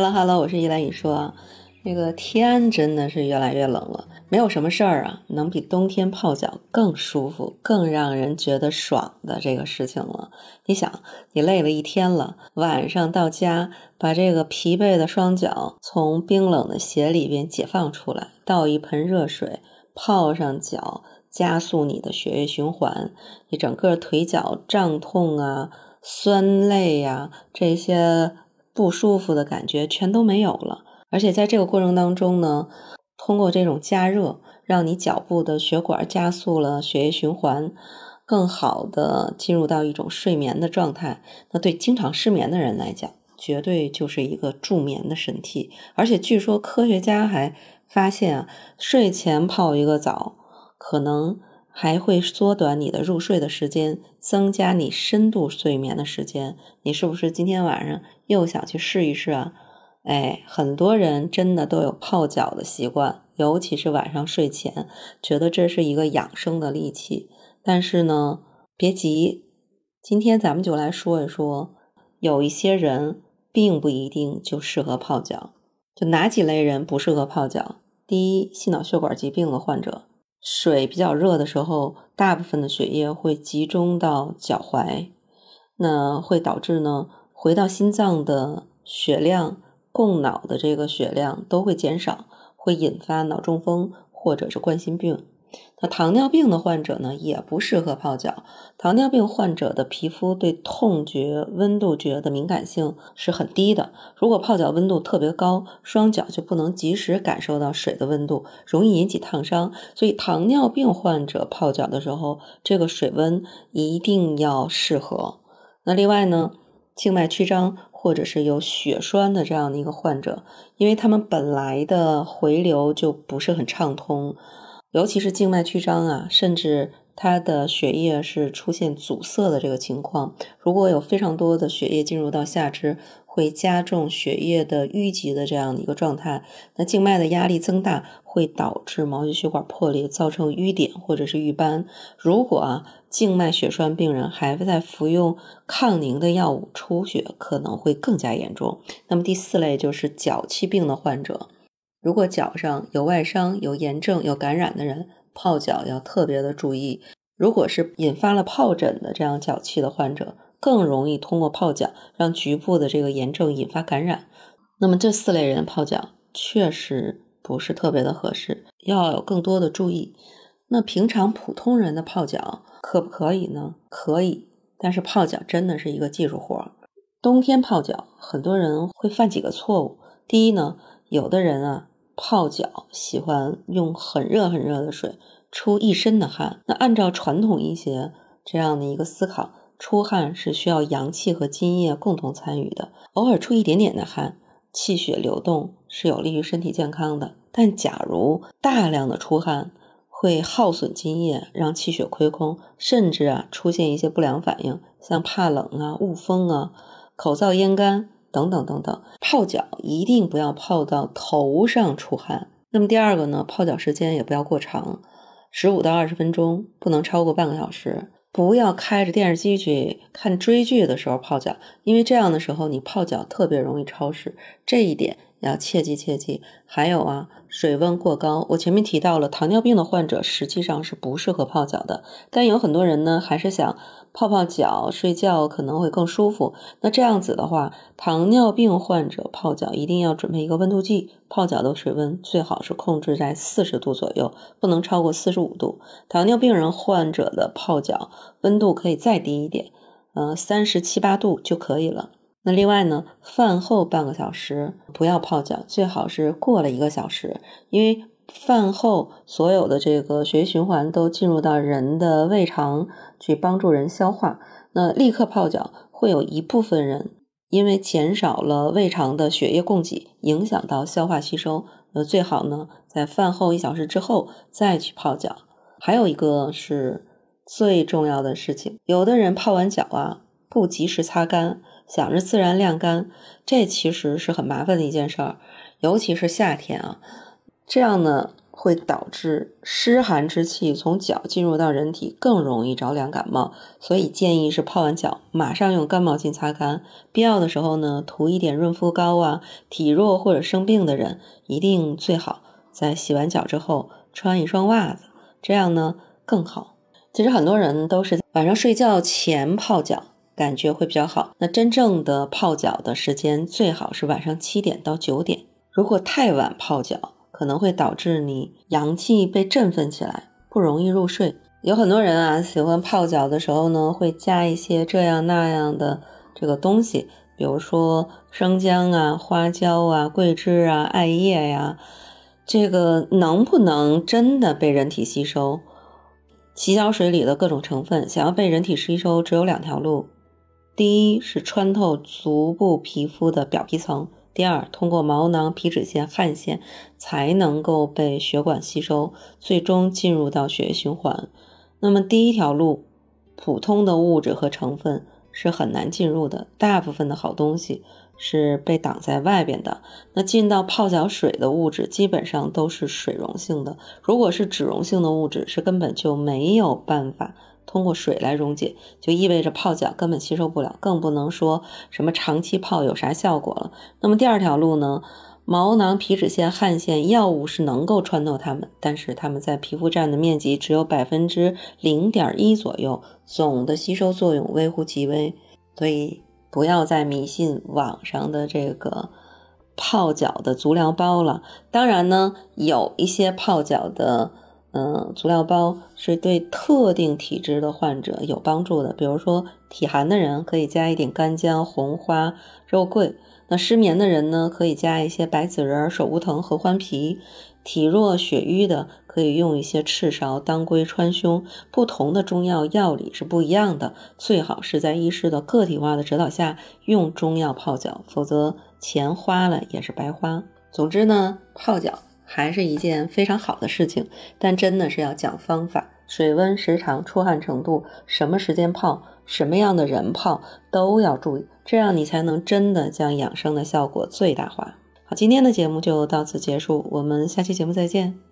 Hello Hello，我是依兰雨说，那个天真的是越来越冷了，没有什么事儿啊，能比冬天泡脚更舒服、更让人觉得爽的这个事情了。你想，你累了一天了，晚上到家，把这个疲惫的双脚从冰冷的鞋里边解放出来，倒一盆热水泡上脚，加速你的血液循环，你整个腿脚胀痛啊、酸累呀这些。不舒服的感觉全都没有了，而且在这个过程当中呢，通过这种加热，让你脚部的血管加速了血液循环，更好的进入到一种睡眠的状态。那对经常失眠的人来讲，绝对就是一个助眠的神器。而且据说科学家还发现啊，睡前泡一个澡，可能。还会缩短你的入睡的时间，增加你深度睡眠的时间。你是不是今天晚上又想去试一试啊？哎，很多人真的都有泡脚的习惯，尤其是晚上睡前，觉得这是一个养生的利器。但是呢，别急，今天咱们就来说一说，有一些人并不一定就适合泡脚。就哪几类人不适合泡脚？第一，心脑血管疾病的患者。水比较热的时候，大部分的血液会集中到脚踝，那会导致呢，回到心脏的血量、供脑的这个血量都会减少，会引发脑中风或者是冠心病。那糖尿病的患者呢，也不适合泡脚。糖尿病患者的皮肤对痛觉、温度觉的敏感性是很低的。如果泡脚温度特别高，双脚就不能及时感受到水的温度，容易引起烫伤。所以，糖尿病患者泡脚的时候，这个水温一定要适合。那另外呢，静脉曲张或者是有血栓的这样的一个患者，因为他们本来的回流就不是很畅通。尤其是静脉曲张啊，甚至它的血液是出现阻塞的这个情况。如果有非常多的血液进入到下肢，会加重血液的淤积的这样的一个状态。那静脉的压力增大，会导致毛细血管破裂，造成淤点或者是瘀斑。如果啊，静脉血栓病人还在服用抗凝的药物，出血可能会更加严重。那么第四类就是脚气病的患者。如果脚上有外伤、有炎症、有感染的人，泡脚要特别的注意。如果是引发了疱疹的这样脚气的患者，更容易通过泡脚让局部的这个炎症引发感染。那么这四类人泡脚确实不是特别的合适，要有更多的注意。那平常普通人的泡脚可不可以呢？可以，但是泡脚真的是一个技术活。冬天泡脚，很多人会犯几个错误。第一呢，有的人啊。泡脚喜欢用很热很热的水，出一身的汗。那按照传统医学这样的一个思考，出汗是需要阳气和津液共同参与的。偶尔出一点点的汗，气血流动是有利于身体健康的。但假如大量的出汗，会耗损津液，让气血亏空，甚至啊出现一些不良反应，像怕冷啊、恶风啊、口燥咽干。等等等等，泡脚一定不要泡到头上出汗。那么第二个呢，泡脚时间也不要过长，十五到二十分钟，不能超过半个小时。不要开着电视机去看追剧的时候泡脚，因为这样的时候你泡脚特别容易超时。这一点。要切记切记，还有啊，水温过高。我前面提到了，糖尿病的患者实际上是不适合泡脚的。但有很多人呢，还是想泡泡脚睡觉可能会更舒服。那这样子的话，糖尿病患者泡脚一定要准备一个温度计，泡脚的水温最好是控制在四十度左右，不能超过四十五度。糖尿病人患者的泡脚温度可以再低一点，呃，三十七八度就可以了。那另外呢，饭后半个小时不要泡脚，最好是过了一个小时，因为饭后所有的这个血液循环都进入到人的胃肠去帮助人消化。那立刻泡脚，会有一部分人因为减少了胃肠的血液供给，影响到消化吸收。那最好呢，在饭后一小时之后再去泡脚。还有一个是最重要的事情，有的人泡完脚啊，不及时擦干。想着自然晾干，这其实是很麻烦的一件事儿，尤其是夏天啊。这样呢，会导致湿寒之气从脚进入到人体，更容易着凉感冒。所以建议是泡完脚马上用干毛巾擦干，必要的时候呢涂一点润肤膏啊。体弱或者生病的人一定最好在洗完脚之后穿一双袜子，这样呢更好。其实很多人都是晚上睡觉前泡脚。感觉会比较好。那真正的泡脚的时间最好是晚上七点到九点。如果太晚泡脚，可能会导致你阳气被振奋起来，不容易入睡。有很多人啊，喜欢泡脚的时候呢，会加一些这样那样的这个东西，比如说生姜啊、花椒啊、桂枝啊、艾叶呀。这个能不能真的被人体吸收？洗脚水里的各种成分，想要被人体吸收，只有两条路。第一是穿透足部皮肤的表皮层，第二通过毛囊、皮脂腺、汗腺才能够被血管吸收，最终进入到血液循环。那么第一条路，普通的物质和成分是很难进入的，大部分的好东西是被挡在外边的。那进到泡脚水的物质基本上都是水溶性的，如果是脂溶性的物质，是根本就没有办法。通过水来溶解，就意味着泡脚根本吸收不了，更不能说什么长期泡有啥效果了。那么第二条路呢？毛囊、皮脂腺、汗腺，药物是能够穿透它们，但是它们在皮肤占的面积只有百分之零点一左右，总的吸收作用微乎其微。所以不要再迷信网上的这个泡脚的足疗包了。当然呢，有一些泡脚的。嗯，足疗包是对特定体质的患者有帮助的，比如说体寒的人可以加一点干姜、红花、肉桂；那失眠的人呢，可以加一些白子仁、手乌藤、合欢皮；体弱血瘀的可以用一些赤芍、当归、川芎。不同的中药药理是不一样的，最好是在医师的个体化的指导下用中药泡脚，否则钱花了也是白花。总之呢，泡脚。还是一件非常好的事情，但真的是要讲方法，水温、时长、出汗程度，什么时间泡，什么样的人泡都要注意，这样你才能真的将养生的效果最大化。好，今天的节目就到此结束，我们下期节目再见。